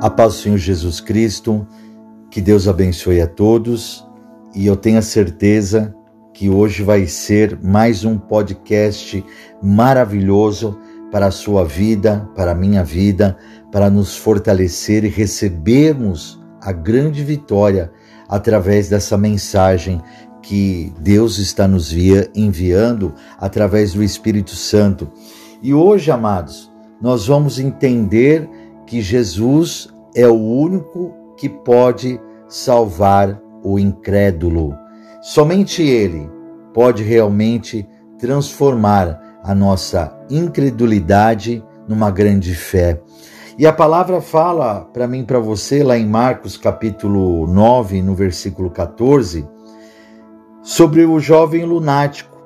A paz do Senhor Jesus Cristo, que Deus abençoe a todos e eu tenho a certeza que hoje vai ser mais um podcast maravilhoso para a sua vida, para a minha vida, para nos fortalecer e recebermos a grande vitória através dessa mensagem que Deus está nos via, enviando através do Espírito Santo. E hoje, amados, nós vamos entender que Jesus é o único que pode salvar o incrédulo. Somente Ele pode realmente transformar a nossa incredulidade numa grande fé. E a palavra fala para mim, para você, lá em Marcos capítulo 9, no versículo 14, sobre o jovem lunático.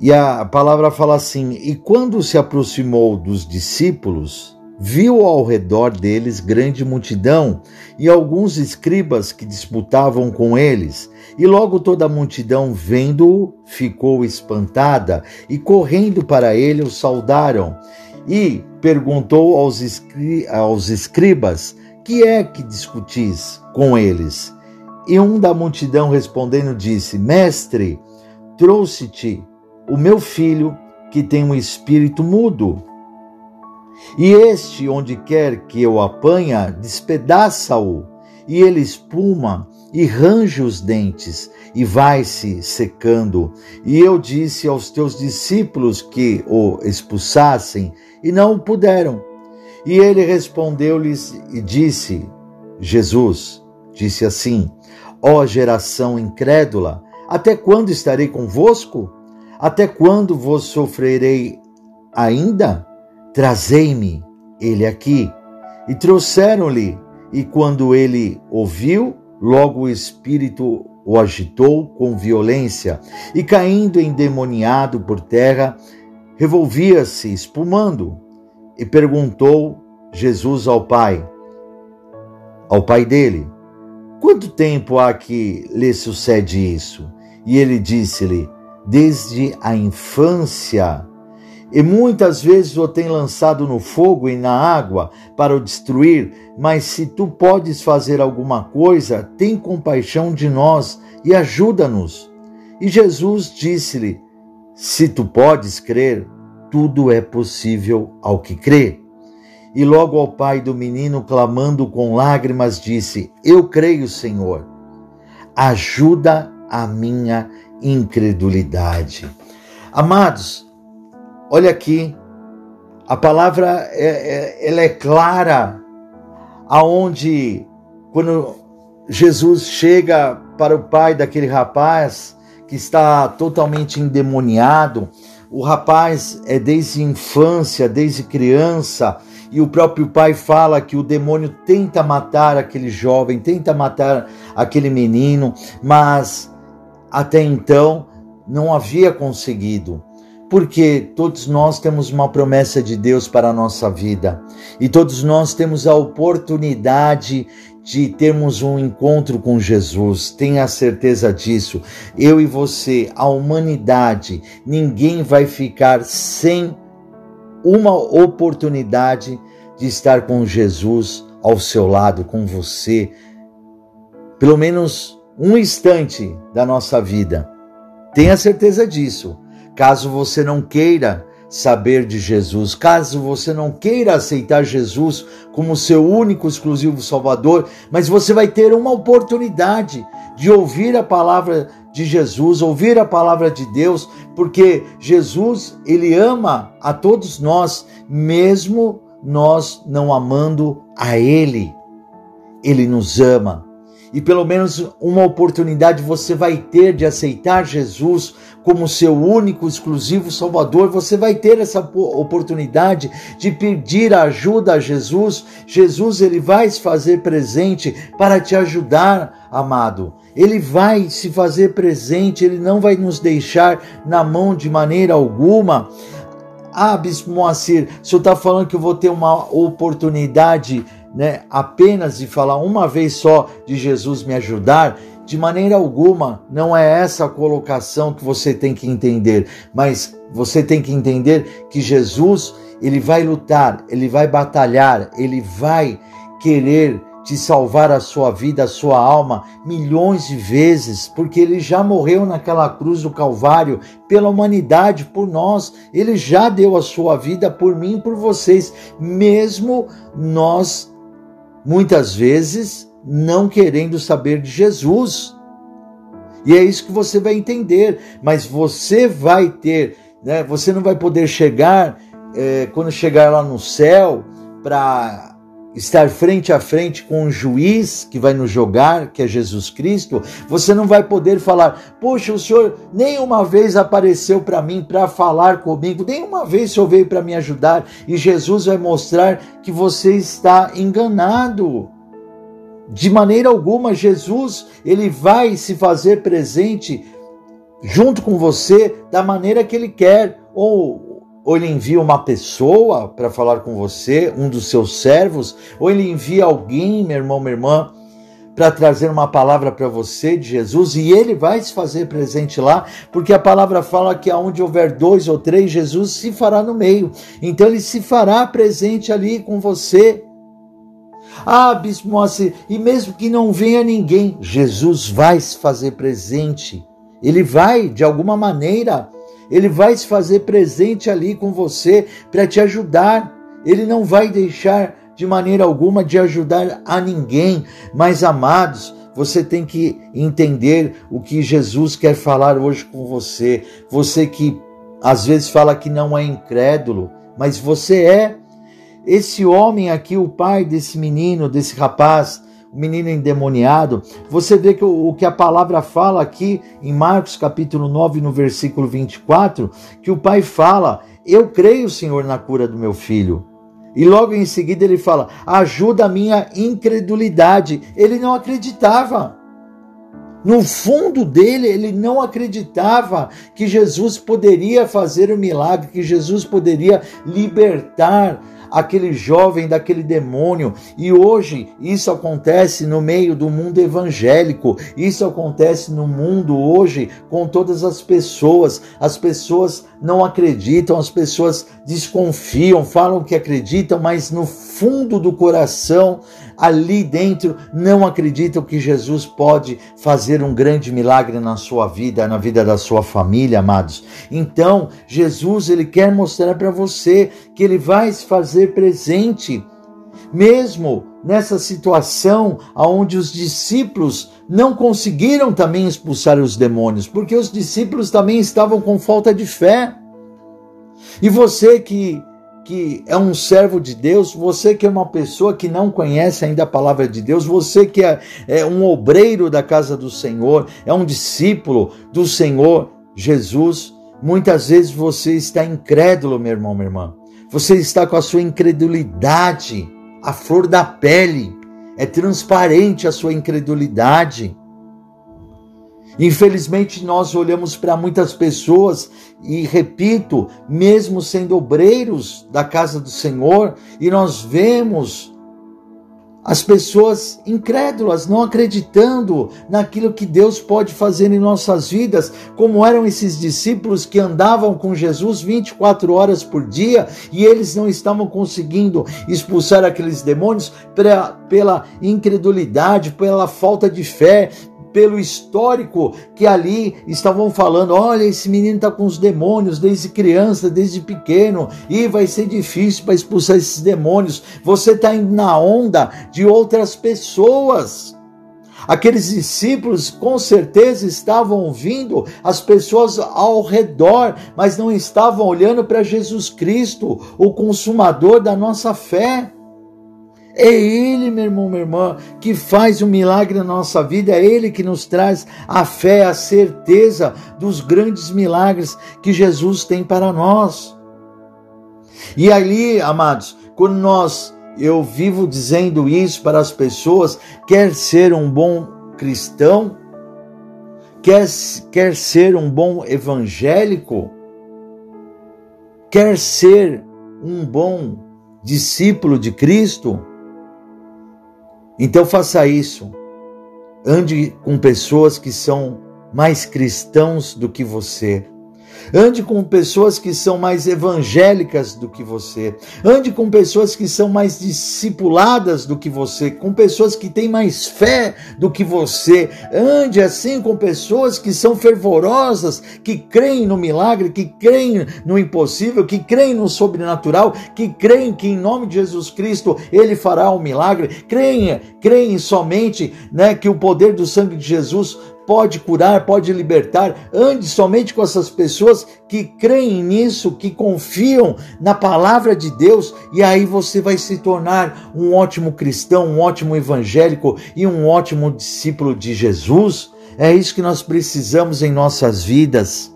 E a palavra fala assim: E quando se aproximou dos discípulos, viu ao redor deles grande multidão e alguns escribas que disputavam com eles. E logo toda a multidão, vendo-o, ficou espantada e correndo para ele o saudaram. E perguntou aos, escri aos escribas: Que é que discutis com eles? E um da multidão respondendo disse: Mestre, trouxe-te o meu filho que tem um espírito mudo e este, onde quer que eu apanha, despedaça-o, e ele espuma e range os dentes, e vai-se secando. E eu disse aos teus discípulos que o expulsassem, e não puderam. E ele respondeu-lhes e disse: Jesus disse assim: Ó geração incrédula, até quando estarei convosco? Até quando vos sofrerei ainda? Trazei-me ele aqui. E trouxeram-lhe, e quando ele ouviu, logo o espírito o agitou com violência, e caindo endemoniado por terra, revolvia-se, espumando. E perguntou Jesus ao pai, ao pai dele: Quanto tempo há que lhe sucede isso? E ele disse-lhe: Desde a infância e muitas vezes o tem lançado no fogo e na água para o destruir, mas se tu podes fazer alguma coisa, tem compaixão de nós e ajuda-nos. E Jesus disse-lhe: Se tu podes crer, tudo é possível ao que crê. E logo ao pai do menino, clamando com lágrimas, disse: Eu creio, Senhor, ajuda a minha incredulidade. Amados, Olha aqui, a palavra é, é, ela é clara, aonde quando Jesus chega para o pai daquele rapaz que está totalmente endemoniado, o rapaz é desde infância, desde criança, e o próprio pai fala que o demônio tenta matar aquele jovem, tenta matar aquele menino, mas até então não havia conseguido porque todos nós temos uma promessa de Deus para a nossa vida e todos nós temos a oportunidade de termos um encontro com Jesus. Tenha certeza disso. Eu e você, a humanidade, ninguém vai ficar sem uma oportunidade de estar com Jesus ao seu lado, com você, pelo menos um instante da nossa vida. Tenha certeza disso. Caso você não queira saber de Jesus, caso você não queira aceitar Jesus como seu único exclusivo Salvador, mas você vai ter uma oportunidade de ouvir a palavra de Jesus, ouvir a palavra de Deus, porque Jesus, ele ama a todos nós, mesmo nós não amando a ele. Ele nos ama e pelo menos uma oportunidade você vai ter de aceitar Jesus como seu único, exclusivo Salvador. Você vai ter essa oportunidade de pedir ajuda a Jesus. Jesus ele vai se fazer presente para te ajudar, amado. Ele vai se fazer presente, ele não vai nos deixar na mão de maneira alguma. Ah, Bispo Moacir, o senhor está falando que eu vou ter uma oportunidade né, apenas de falar uma vez só de Jesus me ajudar, de maneira alguma não é essa a colocação que você tem que entender, mas você tem que entender que Jesus, ele vai lutar, ele vai batalhar, ele vai querer te salvar a sua vida, a sua alma, milhões de vezes, porque ele já morreu naquela cruz do Calvário pela humanidade, por nós. Ele já deu a sua vida por mim e por vocês, mesmo nós, muitas vezes, não querendo saber de Jesus. E é isso que você vai entender, mas você vai ter, né, você não vai poder chegar, é, quando chegar lá no céu, para estar frente a frente com um juiz que vai nos jogar, que é Jesus Cristo, você não vai poder falar: "Poxa, o senhor nenhuma vez apareceu para mim para falar comigo, nenhuma vez o senhor veio para me ajudar", e Jesus vai mostrar que você está enganado. De maneira alguma, Jesus, ele vai se fazer presente junto com você da maneira que ele quer, ou ou ele envia uma pessoa para falar com você, um dos seus servos, ou ele envia alguém, meu irmão, minha irmã, para trazer uma palavra para você de Jesus e ele vai se fazer presente lá, porque a palavra fala que aonde houver dois ou três, Jesus se fará no meio. Então ele se fará presente ali com você. Ah, Bispo Moacir, e mesmo que não venha ninguém, Jesus vai se fazer presente. Ele vai, de alguma maneira, ele vai se fazer presente ali com você para te ajudar. Ele não vai deixar de maneira alguma de ajudar a ninguém. Mas, amados, você tem que entender o que Jesus quer falar hoje com você. Você que às vezes fala que não é incrédulo, mas você é. Esse homem aqui, o pai desse menino, desse rapaz, o menino endemoniado, você vê que o, o, que a palavra fala aqui em Marcos capítulo 9, no versículo 24, que o pai fala: Eu creio, Senhor, na cura do meu filho. E logo em seguida ele fala: Ajuda a minha incredulidade. Ele não acreditava. No fundo dele, ele não acreditava que Jesus poderia fazer o um milagre, que Jesus poderia libertar aquele jovem daquele demônio. E hoje isso acontece no meio do mundo evangélico, isso acontece no mundo hoje com todas as pessoas. As pessoas não acreditam, as pessoas desconfiam, falam que acreditam, mas no fundo do coração ali dentro não acreditam que Jesus pode fazer um grande milagre na sua vida, na vida da sua família, amados. Então, Jesus, ele quer mostrar para você que ele vai se fazer presente mesmo nessa situação onde os discípulos não conseguiram também expulsar os demônios, porque os discípulos também estavam com falta de fé. E você que que é um servo de Deus, você que é uma pessoa que não conhece ainda a palavra de Deus, você que é, é um obreiro da casa do Senhor, é um discípulo do Senhor Jesus, muitas vezes você está incrédulo, meu irmão, minha irmã. Você está com a sua incredulidade, a flor da pele, é transparente a sua incredulidade. Infelizmente, nós olhamos para muitas pessoas e, repito, mesmo sendo obreiros da casa do Senhor, e nós vemos as pessoas incrédulas, não acreditando naquilo que Deus pode fazer em nossas vidas, como eram esses discípulos que andavam com Jesus 24 horas por dia e eles não estavam conseguindo expulsar aqueles demônios pela incredulidade, pela falta de fé, pelo histórico que ali estavam falando: olha, esse menino está com os demônios desde criança, desde pequeno, e vai ser difícil para expulsar esses demônios. Você está indo na onda de outras pessoas. Aqueles discípulos com certeza estavam ouvindo as pessoas ao redor, mas não estavam olhando para Jesus Cristo, o consumador da nossa fé. É Ele, meu irmão, minha irmã, que faz o um milagre na nossa vida, é Ele que nos traz a fé, a certeza dos grandes milagres que Jesus tem para nós. E ali, amados, quando nós, eu vivo dizendo isso para as pessoas, quer ser um bom cristão, quer, quer ser um bom evangélico, quer ser um bom discípulo de Cristo, então faça isso. Ande com pessoas que são mais cristãos do que você. Ande com pessoas que são mais evangélicas do que você. Ande com pessoas que são mais discipuladas do que você, com pessoas que têm mais fé do que você. Ande assim com pessoas que são fervorosas, que creem no milagre, que creem no impossível, que creem no sobrenatural, que creem que em nome de Jesus Cristo ele fará um milagre. Creem, creem somente, né, que o poder do sangue de Jesus pode curar, pode libertar. Ande somente com essas pessoas que creem nisso, que confiam na palavra de Deus, e aí você vai se tornar um ótimo cristão, um ótimo evangélico e um ótimo discípulo de Jesus. É isso que nós precisamos em nossas vidas.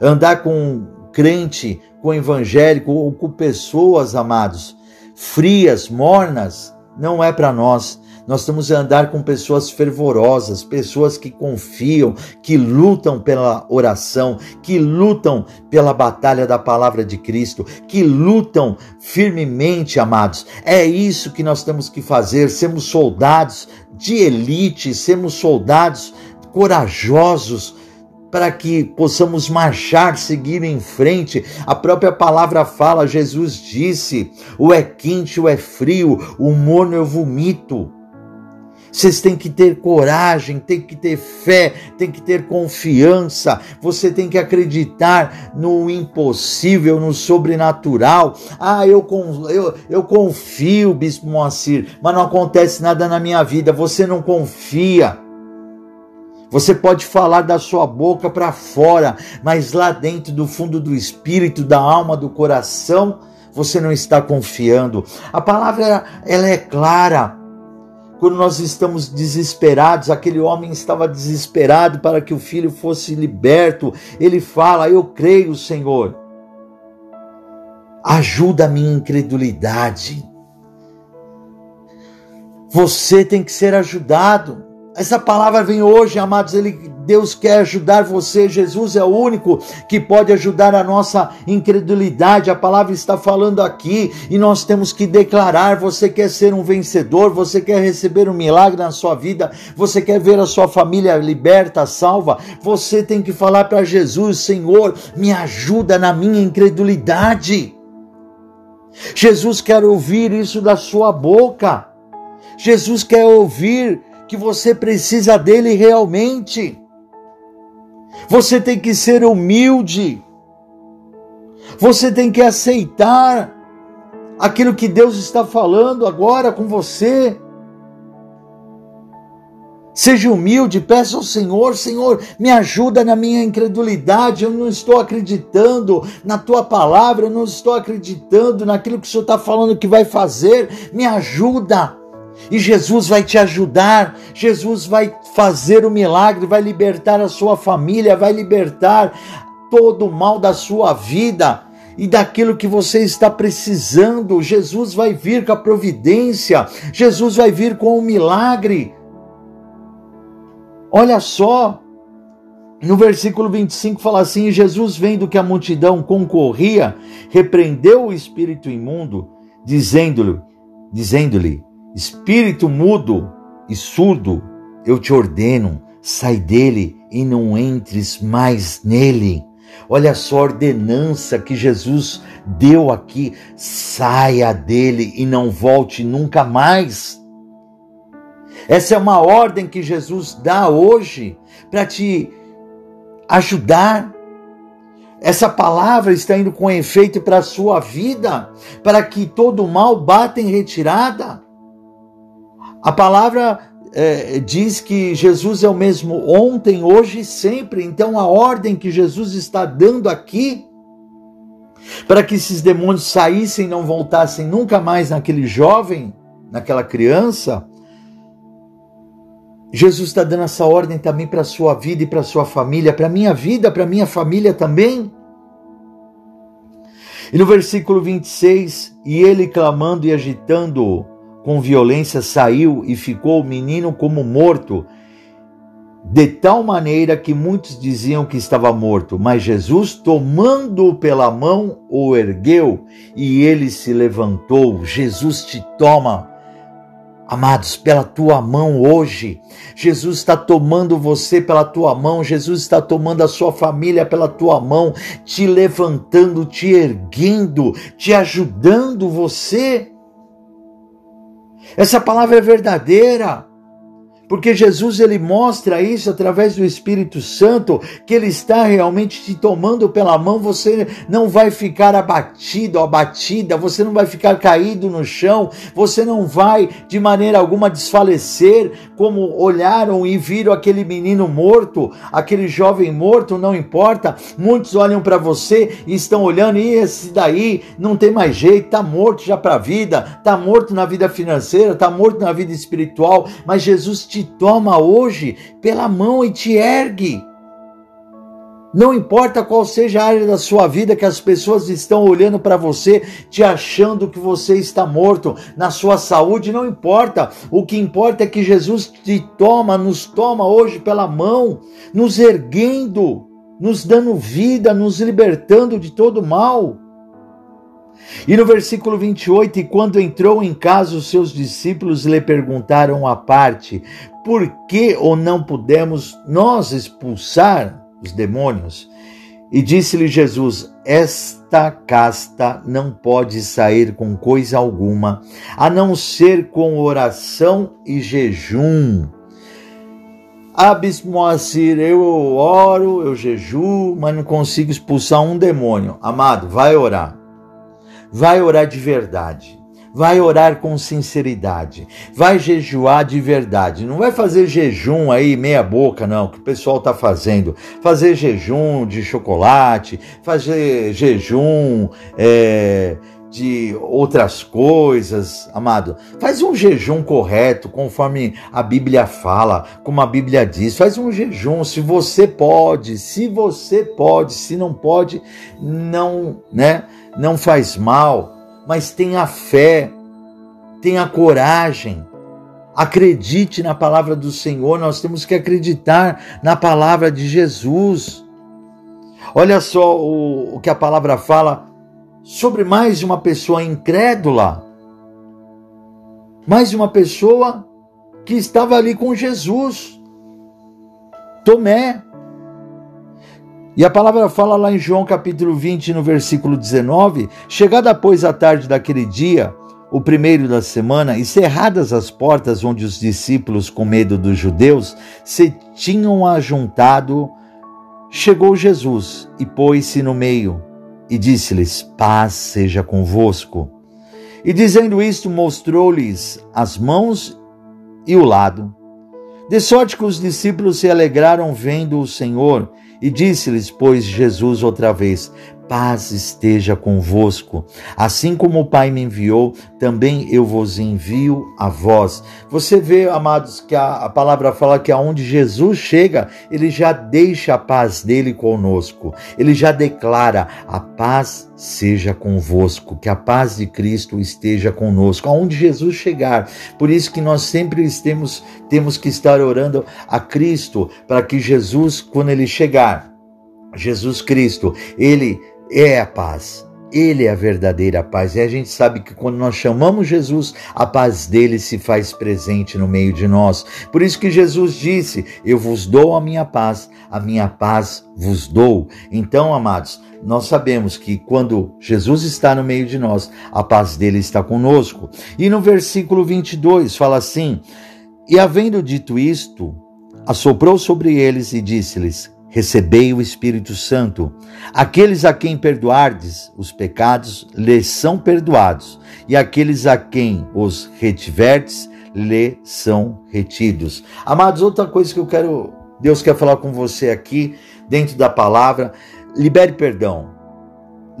Andar com crente, com evangélico ou com pessoas, amados, frias, mornas, não é para nós. Nós temos a andar com pessoas fervorosas, pessoas que confiam, que lutam pela oração, que lutam pela batalha da palavra de Cristo, que lutam firmemente, amados. É isso que nós temos que fazer, sermos soldados de elite, sermos soldados corajosos, para que possamos marchar, seguir em frente. A própria palavra fala, Jesus disse: o é quente, o é frio, o morno eu vomito. Vocês têm que ter coragem, tem que ter fé, tem que ter confiança. Você tem que acreditar no impossível, no sobrenatural. Ah, eu, eu, eu confio, Bispo Moacir, mas não acontece nada na minha vida. Você não confia. Você pode falar da sua boca para fora, mas lá dentro do fundo do espírito, da alma, do coração, você não está confiando. A palavra ela é clara quando nós estamos desesperados, aquele homem estava desesperado para que o filho fosse liberto. Ele fala: Eu creio, Senhor. Ajuda a minha incredulidade. Você tem que ser ajudado. Essa palavra vem hoje, amados. Ele, Deus quer ajudar você. Jesus é o único que pode ajudar a nossa incredulidade. A palavra está falando aqui e nós temos que declarar: você quer ser um vencedor, você quer receber um milagre na sua vida, você quer ver a sua família liberta, salva. Você tem que falar para Jesus: Senhor, me ajuda na minha incredulidade. Jesus quer ouvir isso da sua boca. Jesus quer ouvir que você precisa dele realmente. Você tem que ser humilde. Você tem que aceitar aquilo que Deus está falando agora com você. Seja humilde, peça ao Senhor, Senhor, me ajuda na minha incredulidade. Eu não estou acreditando na tua palavra, eu não estou acreditando naquilo que o Senhor está falando que vai fazer. Me ajuda. E Jesus vai te ajudar, Jesus vai fazer o milagre, vai libertar a sua família, vai libertar todo o mal da sua vida e daquilo que você está precisando. Jesus vai vir com a providência, Jesus vai vir com o milagre. Olha só, no versículo 25 fala assim: Jesus, vendo que a multidão concorria, repreendeu o espírito imundo, dizendo-lhe: dizendo-lhe, Espírito mudo e surdo, eu te ordeno, sai dele e não entres mais nele. Olha só a ordenança que Jesus deu aqui: saia dele e não volte nunca mais. Essa é uma ordem que Jesus dá hoje para te ajudar. Essa palavra está indo com efeito para a sua vida, para que todo mal bata em retirada. A palavra é, diz que Jesus é o mesmo ontem, hoje e sempre. Então a ordem que Jesus está dando aqui para que esses demônios saíssem e não voltassem nunca mais naquele jovem, naquela criança. Jesus está dando essa ordem também para a sua vida e para a sua família, para a minha vida, para a minha família também. E no versículo 26, e ele clamando e agitando com violência saiu e ficou o menino como morto, de tal maneira que muitos diziam que estava morto, mas Jesus, tomando-o pela mão, o ergueu e ele se levantou. Jesus te toma Amados, pela tua mão hoje, Jesus está tomando você pela tua mão, Jesus está tomando a sua família pela tua mão, te levantando, te erguendo, te ajudando você. Essa palavra é verdadeira porque Jesus ele mostra isso através do Espírito Santo, que ele está realmente te tomando pela mão, você não vai ficar abatido, abatida, você não vai ficar caído no chão, você não vai de maneira alguma desfalecer, como olharam e viram aquele menino morto, aquele jovem morto, não importa. Muitos olham para você e estão olhando e esse daí não tem mais jeito, tá morto já para a vida, tá morto na vida financeira, tá morto na vida espiritual, mas Jesus te te toma hoje pela mão e te ergue. Não importa qual seja a área da sua vida que as pessoas estão olhando para você, te achando que você está morto, na sua saúde, não importa. O que importa é que Jesus te toma, nos toma hoje pela mão, nos erguendo, nos dando vida, nos libertando de todo mal. E no versículo 28, e quando entrou em casa, os seus discípulos lhe perguntaram à parte: por que ou não pudemos nós expulsar os demônios? E disse-lhe Jesus: Esta casta não pode sair com coisa alguma, a não ser com oração e jejum. Abismoacir, eu oro, eu jejuo, mas não consigo expulsar um demônio. Amado, vai orar. Vai orar de verdade. Vai orar com sinceridade. Vai jejuar de verdade. Não vai fazer jejum aí meia boca, não, que o pessoal está fazendo. Fazer jejum de chocolate, fazer jejum é, de outras coisas, amado. Faz um jejum correto, conforme a Bíblia fala, como a Bíblia diz. Faz um jejum, se você pode, se você pode, se não pode, não, né? Não faz mal mas tenha fé, tenha coragem, acredite na palavra do Senhor, nós temos que acreditar na palavra de Jesus. Olha só o, o que a palavra fala sobre mais uma pessoa incrédula, mais uma pessoa que estava ali com Jesus, Tomé. E a palavra fala lá em João capítulo 20, no versículo 19: Chegada, pois, a tarde daquele dia, o primeiro da semana, e cerradas as portas onde os discípulos, com medo dos judeus, se tinham ajuntado, chegou Jesus e pôs-se no meio e disse-lhes: Paz seja convosco. E dizendo isto, mostrou-lhes as mãos e o lado. De sorte que os discípulos se alegraram vendo o Senhor. E disse-lhes, pois, Jesus outra vez: paz esteja convosco. Assim como o Pai me enviou, também eu vos envio a vós. Você vê, amados, que a, a, palavra fala que aonde Jesus chega, ele já deixa a paz dele conosco. Ele já declara: a paz seja convosco, que a paz de Cristo esteja conosco. Aonde Jesus chegar. Por isso que nós sempre temos, temos que estar orando a Cristo para que Jesus, quando ele chegar, Jesus Cristo, ele é a paz. Ele é a verdadeira paz. E a gente sabe que quando nós chamamos Jesus, a paz dele se faz presente no meio de nós. Por isso que Jesus disse: Eu vos dou a minha paz, a minha paz vos dou. Então, amados, nós sabemos que quando Jesus está no meio de nós, a paz dele está conosco. E no versículo 22 fala assim: E havendo dito isto, assoprou sobre eles e disse-lhes: recebei o Espírito Santo. Aqueles a quem perdoardes os pecados, lhes são perdoados, e aqueles a quem os retiverdes, lhe são retidos. Amados, outra coisa que eu quero, Deus quer falar com você aqui, dentro da palavra, libere perdão.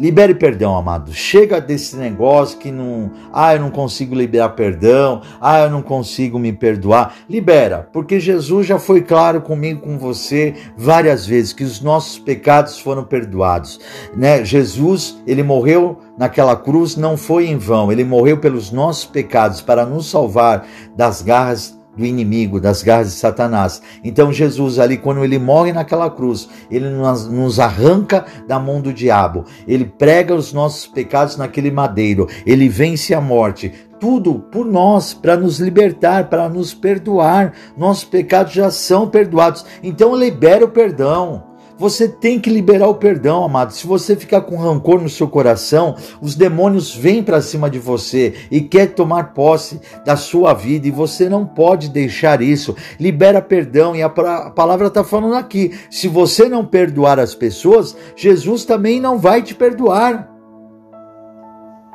Libere perdão, amado. Chega desse negócio que não. Ah, eu não consigo liberar perdão. Ah, eu não consigo me perdoar. Libera, porque Jesus já foi claro comigo, com você, várias vezes, que os nossos pecados foram perdoados. Né? Jesus, ele morreu naquela cruz, não foi em vão. Ele morreu pelos nossos pecados para nos salvar das garras do inimigo, das garras de Satanás. Então Jesus ali, quando ele morre naquela cruz, ele nos, arranca da mão do diabo, ele prega os nossos pecados naquele madeiro, ele vence a morte, tudo por nós, para nos libertar, para nos perdoar. Nossos pecados já são perdoados. Então libera o perdão. Você tem que liberar o perdão, amado. Se você ficar com rancor no seu coração, os demônios vêm para cima de você e quer tomar posse da sua vida e você não pode deixar isso. Libera perdão e a palavra está falando aqui. Se você não perdoar as pessoas, Jesus também não vai te perdoar.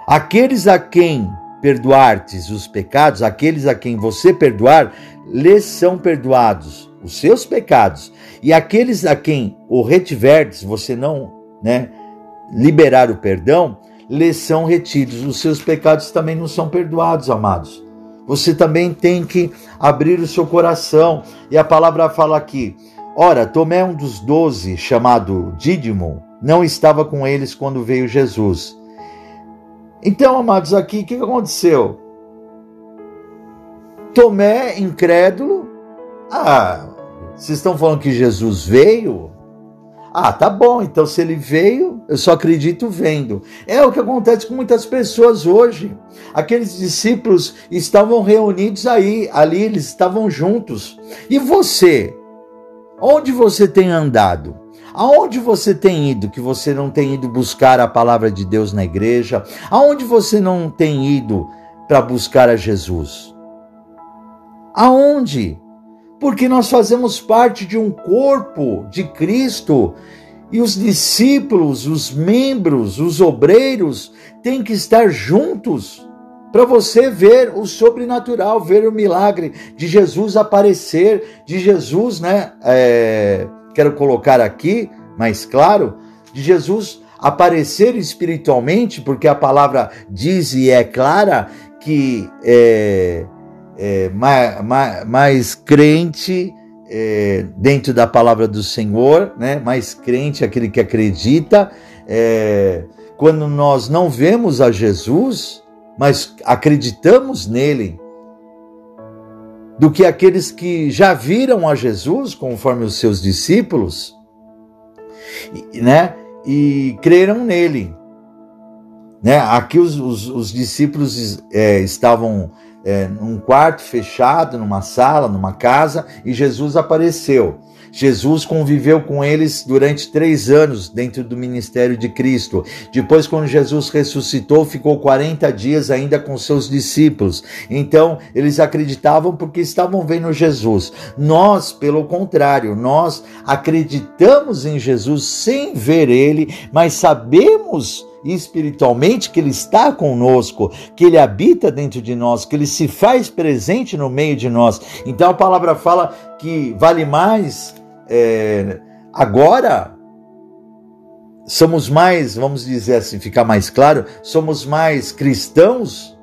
Aqueles a quem perdoartes os pecados, aqueles a quem você perdoar, lhes são perdoados os seus pecados e aqueles a quem o retiverdes, você não, né, liberar o perdão, lhes são retidos. Os seus pecados também não são perdoados, amados. Você também tem que abrir o seu coração. E a palavra fala aqui: Ora, Tomé, um dos doze, chamado Dídimo, não estava com eles quando veio Jesus. Então, amados, aqui o que aconteceu? Tomé, incrédulo, ah, vocês estão falando que Jesus veio? Ah, tá bom, então se ele veio, eu só acredito vendo. É o que acontece com muitas pessoas hoje. Aqueles discípulos estavam reunidos aí, ali eles estavam juntos. E você? Onde você tem andado? Aonde você tem ido que você não tem ido buscar a palavra de Deus na igreja? Aonde você não tem ido para buscar a Jesus? Aonde? Porque nós fazemos parte de um corpo de Cristo e os discípulos, os membros, os obreiros têm que estar juntos para você ver o sobrenatural, ver o milagre de Jesus aparecer, de Jesus, né? É, quero colocar aqui, mais claro, de Jesus aparecer espiritualmente, porque a palavra diz e é clara que é, é, mais, mais, mais, crente é, dentro da palavra do Senhor, né? mais crente aquele que acredita. É, quando nós não vemos a Jesus, mas acreditamos nele, do que aqueles que já viram a Jesus, conforme os seus discípulos, né? E creram nele. Né? Aqui os, os, os discípulos é, estavam é, num quarto fechado, numa sala, numa casa, e Jesus apareceu. Jesus conviveu com eles durante três anos dentro do ministério de Cristo. Depois, quando Jesus ressuscitou, ficou 40 dias ainda com seus discípulos. Então, eles acreditavam porque estavam vendo Jesus. Nós, pelo contrário, nós acreditamos em Jesus sem ver ele, mas sabemos espiritualmente que Ele está conosco, que Ele habita dentro de nós, que Ele se faz presente no meio de nós. Então a palavra fala que vale mais é, agora. Somos mais, vamos dizer assim, ficar mais claro, somos mais cristãos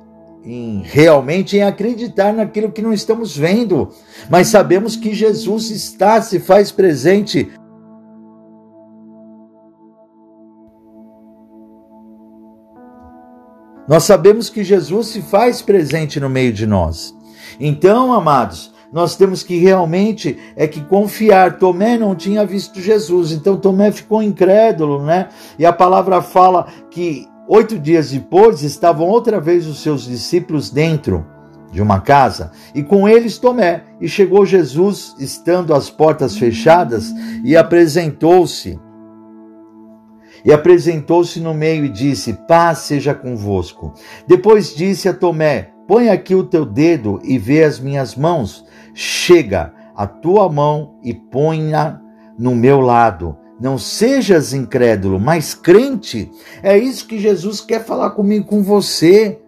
em realmente em acreditar naquilo que não estamos vendo, mas sabemos que Jesus está, se faz presente Nós sabemos que Jesus se faz presente no meio de nós. Então, amados, nós temos que realmente é que confiar. Tomé não tinha visto Jesus, então Tomé ficou incrédulo, né? E a palavra fala que oito dias depois estavam outra vez os seus discípulos dentro de uma casa e com eles Tomé. E chegou Jesus, estando as portas fechadas, e apresentou-se e apresentou-se no meio e disse: Paz seja convosco. Depois disse a Tomé: Põe aqui o teu dedo e vê as minhas mãos. Chega a tua mão e põe-na no meu lado. Não sejas incrédulo, mas crente. É isso que Jesus quer falar comigo, com você.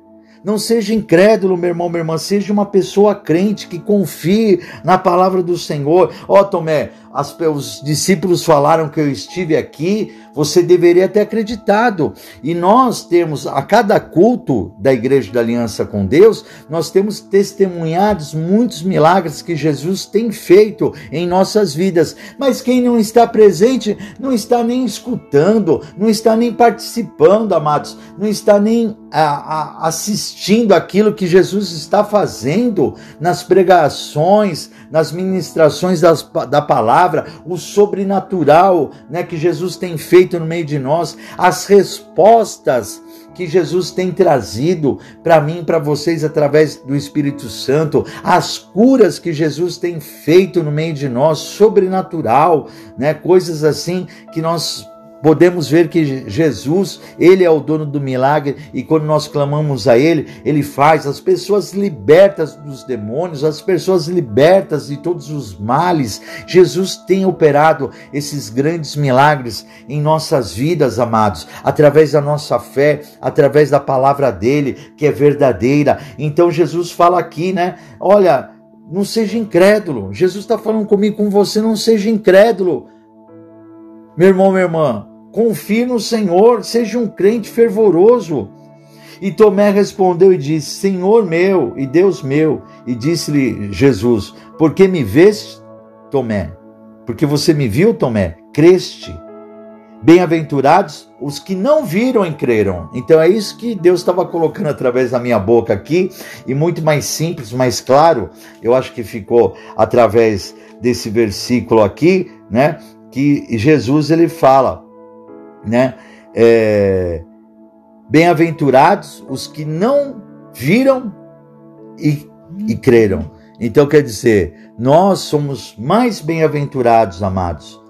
Não seja incrédulo, meu irmão, minha irmã, seja uma pessoa crente que confie na palavra do Senhor. Ó, oh, Tomé, as, os discípulos falaram que eu estive aqui, você deveria ter acreditado. E nós temos, a cada culto da Igreja da Aliança com Deus, nós temos testemunhados muitos milagres que Jesus tem feito em nossas vidas. Mas quem não está presente, não está nem escutando, não está nem participando, amados, não está nem a, a, assistindo aquilo que Jesus está fazendo nas pregações, nas ministrações das, da palavra palavra, o sobrenatural, né, que Jesus tem feito no meio de nós, as respostas que Jesus tem trazido para mim para vocês através do Espírito Santo, as curas que Jesus tem feito no meio de nós, sobrenatural, né? Coisas assim que nós podemos ver que Jesus, ele é o dono do milagre e quando nós clamamos a ele, ele faz as pessoas libertas dos demônios, as pessoas libertas de todos os males. Jesus tem operado esses grandes milagres em nossas vidas, amados, através da nossa fé, através da palavra dele, que é verdadeira. Então Jesus fala aqui, né? Olha, não seja incrédulo. Jesus está falando comigo, com você, não seja incrédulo. Meu irmão, minha irmã, Confie no Senhor, seja um crente fervoroso. E Tomé respondeu e disse: Senhor meu e Deus meu. E disse-lhe Jesus: Por que me vês, Tomé? Porque você me viu, Tomé? Creste. Bem-aventurados os que não viram e creram. Então é isso que Deus estava colocando através da minha boca aqui, e muito mais simples, mais claro, eu acho que ficou através desse versículo aqui, né? Que Jesus ele fala: né? É, Bem-aventurados os que não viram e, e creram. Então quer dizer, nós somos mais bem-aventurados, amados,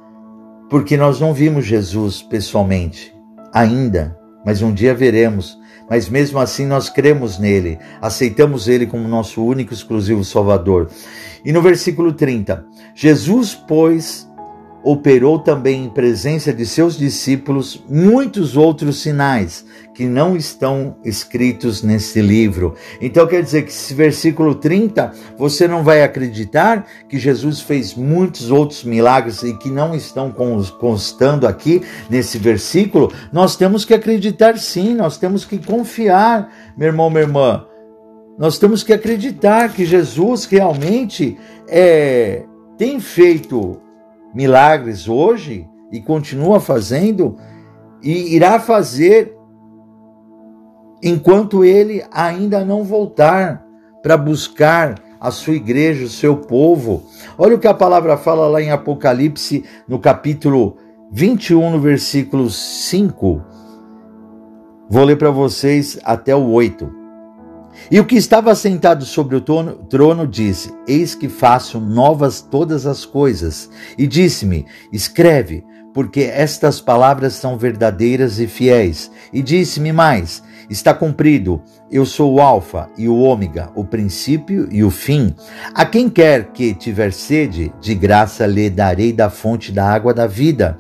porque nós não vimos Jesus pessoalmente ainda, mas um dia veremos. Mas mesmo assim nós cremos nele, aceitamos ele como nosso único exclusivo Salvador. E no versículo 30, Jesus, pois, operou também em presença de seus discípulos muitos outros sinais que não estão escritos nesse livro. Então quer dizer que esse versículo 30, você não vai acreditar que Jesus fez muitos outros milagres e que não estão constando aqui nesse versículo? Nós temos que acreditar sim, nós temos que confiar, meu irmão, minha irmã. Nós temos que acreditar que Jesus realmente é, tem feito milagres hoje e continua fazendo e irá fazer enquanto ele ainda não voltar para buscar a sua igreja, o seu povo. Olha o que a palavra fala lá em Apocalipse, no capítulo 21, no versículo 5. Vou ler para vocês até o 8. E o que estava sentado sobre o trono, trono disse: Eis que faço novas todas as coisas. E disse-me: Escreve, porque estas palavras são verdadeiras e fiéis. E disse-me mais: Está cumprido. Eu sou o Alfa e o Ômega, o princípio e o fim. A quem quer que tiver sede, de graça lhe darei da fonte da água da vida.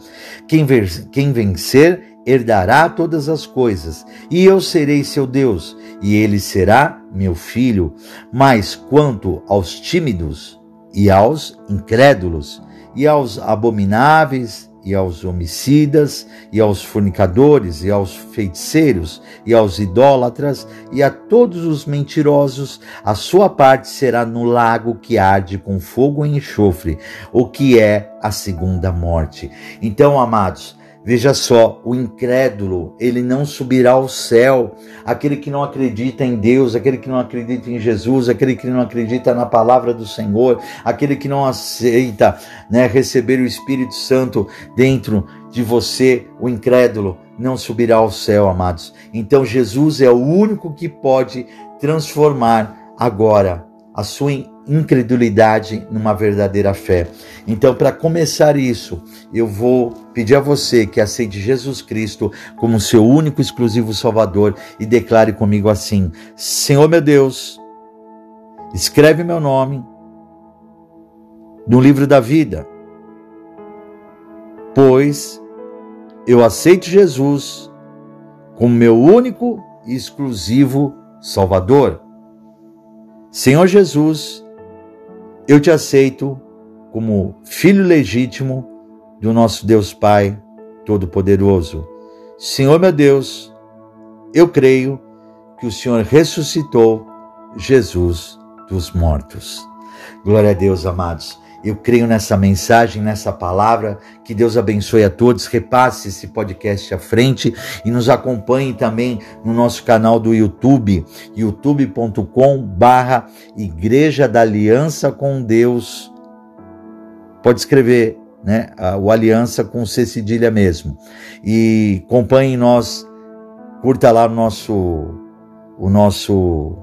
Quem, quem vencer, herdará todas as coisas, e eu serei seu Deus, e ele será meu filho. Mas quanto aos tímidos, e aos incrédulos, e aos abomináveis, e aos homicidas, e aos fornicadores, e aos feiticeiros, e aos idólatras, e a todos os mentirosos, a sua parte será no lago que arde com fogo e enxofre, o que é a segunda morte. Então, amados, Veja só, o incrédulo, ele não subirá ao céu. Aquele que não acredita em Deus, aquele que não acredita em Jesus, aquele que não acredita na palavra do Senhor, aquele que não aceita né, receber o Espírito Santo dentro de você, o incrédulo, não subirá ao céu, amados. Então Jesus é o único que pode transformar agora a sua incredulidade numa verdadeira fé. Então, para começar isso, eu vou pedir a você que aceite Jesus Cristo como seu único exclusivo Salvador e declare comigo assim: Senhor meu Deus, escreve meu nome no livro da vida, pois eu aceito Jesus como meu único e exclusivo Salvador. Senhor Jesus, eu te aceito como filho legítimo do nosso Deus Pai Todo-Poderoso. Senhor meu Deus, eu creio que o Senhor ressuscitou Jesus dos mortos. Glória a Deus, amados. Eu creio nessa mensagem, nessa palavra. Que Deus abençoe a todos. Repasse esse podcast à frente e nos acompanhe também no nosso canal do YouTube, youtube.com/barra Igreja da Aliança com Deus. Pode escrever né? O Aliança com C cedilha mesmo. E acompanhe nós, curta lá o nosso, o nosso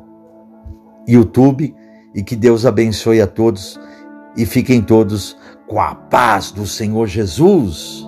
YouTube e que Deus abençoe a todos e fiquem todos com a paz do Senhor Jesus.